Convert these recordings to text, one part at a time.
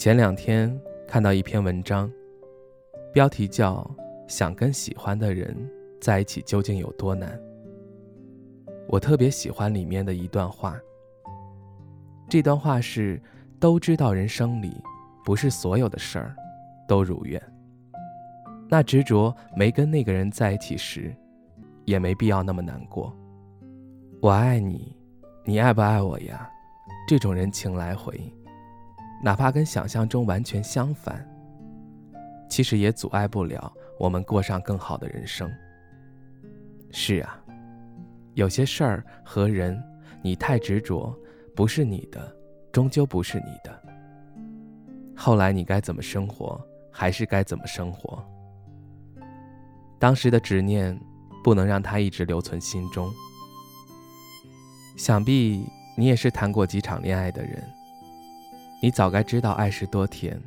前两天看到一篇文章，标题叫“想跟喜欢的人在一起究竟有多难”。我特别喜欢里面的一段话。这段话是：都知道人生里不是所有的事儿都如愿，那执着没跟那个人在一起时，也没必要那么难过。我爱你，你爱不爱我呀？这种人情来回。哪怕跟想象中完全相反，其实也阻碍不了我们过上更好的人生。是啊，有些事儿和人，你太执着，不是你的，终究不是你的。后来你该怎么生活，还是该怎么生活。当时的执念，不能让它一直留存心中。想必你也是谈过几场恋爱的人。你早该知道爱是多甜，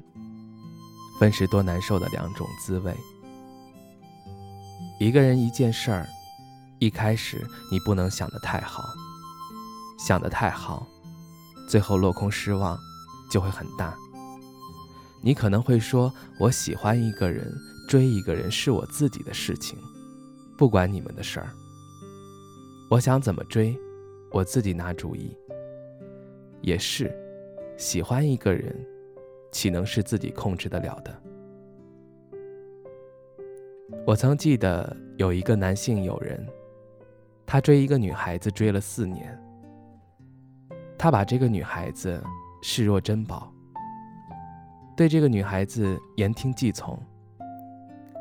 分是多难受的两种滋味。一个人一件事儿，一开始你不能想得太好，想得太好，最后落空失望就会很大。你可能会说：“我喜欢一个人，追一个人是我自己的事情，不管你们的事儿。我想怎么追，我自己拿主意。”也是。喜欢一个人，岂能是自己控制得了的？我曾记得有一个男性友人，他追一个女孩子追了四年，他把这个女孩子视若珍宝，对这个女孩子言听计从。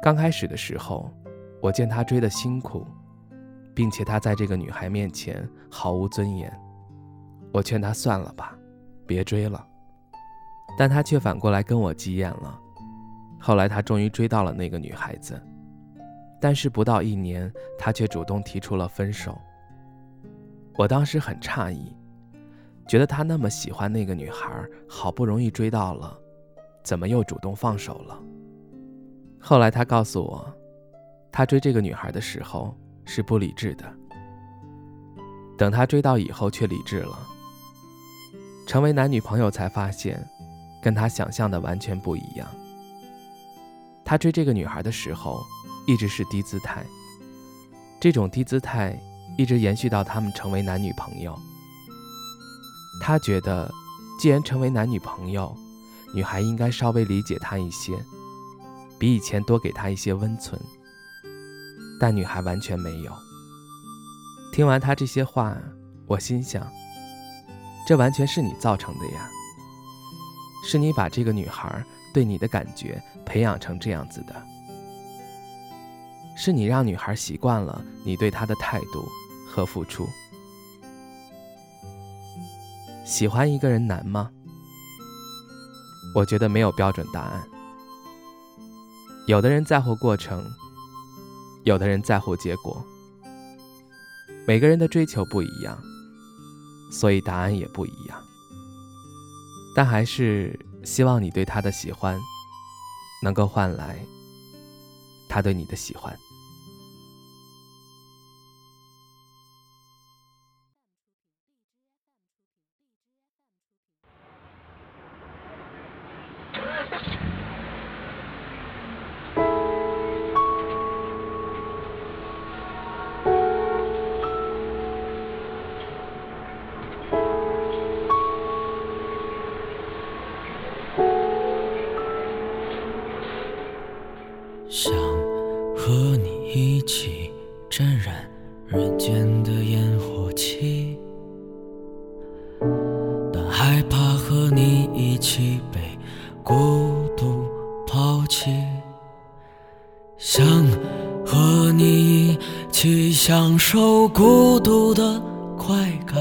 刚开始的时候，我见他追的辛苦，并且他在这个女孩面前毫无尊严，我劝他算了吧。别追了，但他却反过来跟我急眼了。后来他终于追到了那个女孩子，但是不到一年，他却主动提出了分手。我当时很诧异，觉得他那么喜欢那个女孩，好不容易追到了，怎么又主动放手了？后来他告诉我，他追这个女孩的时候是不理智的，等他追到以后却理智了。成为男女朋友才发现，跟他想象的完全不一样。他追这个女孩的时候，一直是低姿态，这种低姿态一直延续到他们成为男女朋友。他觉得，既然成为男女朋友，女孩应该稍微理解他一些，比以前多给他一些温存。但女孩完全没有。听完他这些话，我心想。这完全是你造成的呀！是你把这个女孩对你的感觉培养成这样子的，是你让女孩习惯了你对她的态度和付出。喜欢一个人难吗？我觉得没有标准答案。有的人在乎过程，有的人在乎结果。每个人的追求不一样。所以答案也不一样，但还是希望你对他的喜欢，能够换来他对你的喜欢。想和你一起沾染人间的烟火气，但害怕和你一起被孤独抛弃。想和你一起享受孤独的快感，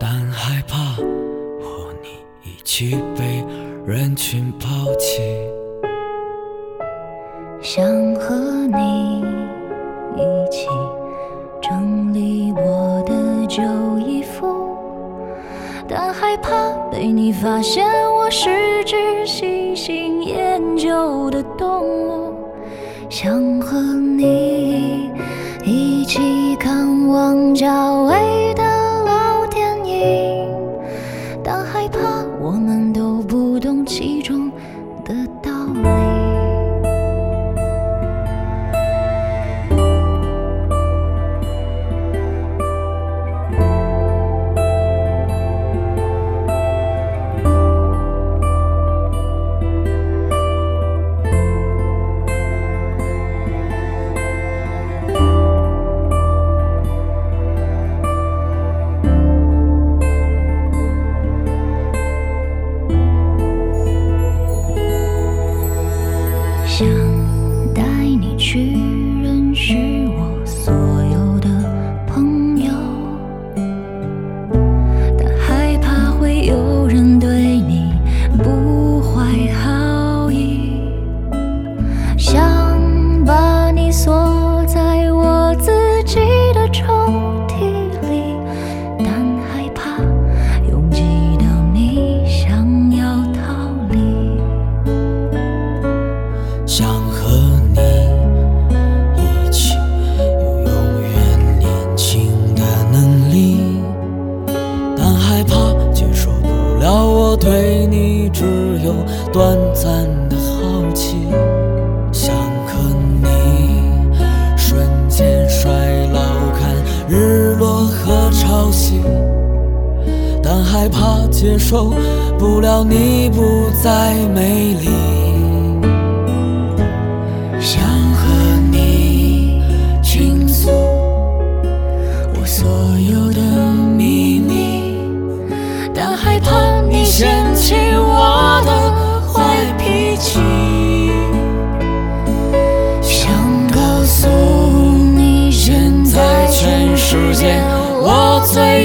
但害怕和你一起被人群抛弃。想和你一起整理我的旧衣服，但害怕被你发现我是只喜新厌旧的动物。想和你一起看王家卫的老电影，但害怕我们都不。懂其中想带你去。害怕接受不了我对你只有短暂的好奇。想和你瞬间衰老，看日落和潮汐。但害怕接受不了你不再美丽。想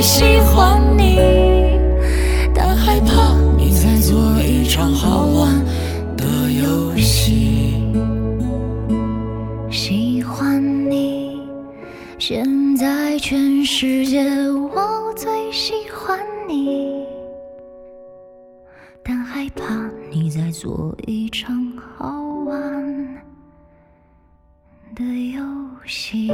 喜欢你，但害怕你在做一场好玩的游戏。喜欢你，现在全世界我最喜欢你，但害怕你在做一场好玩的游戏。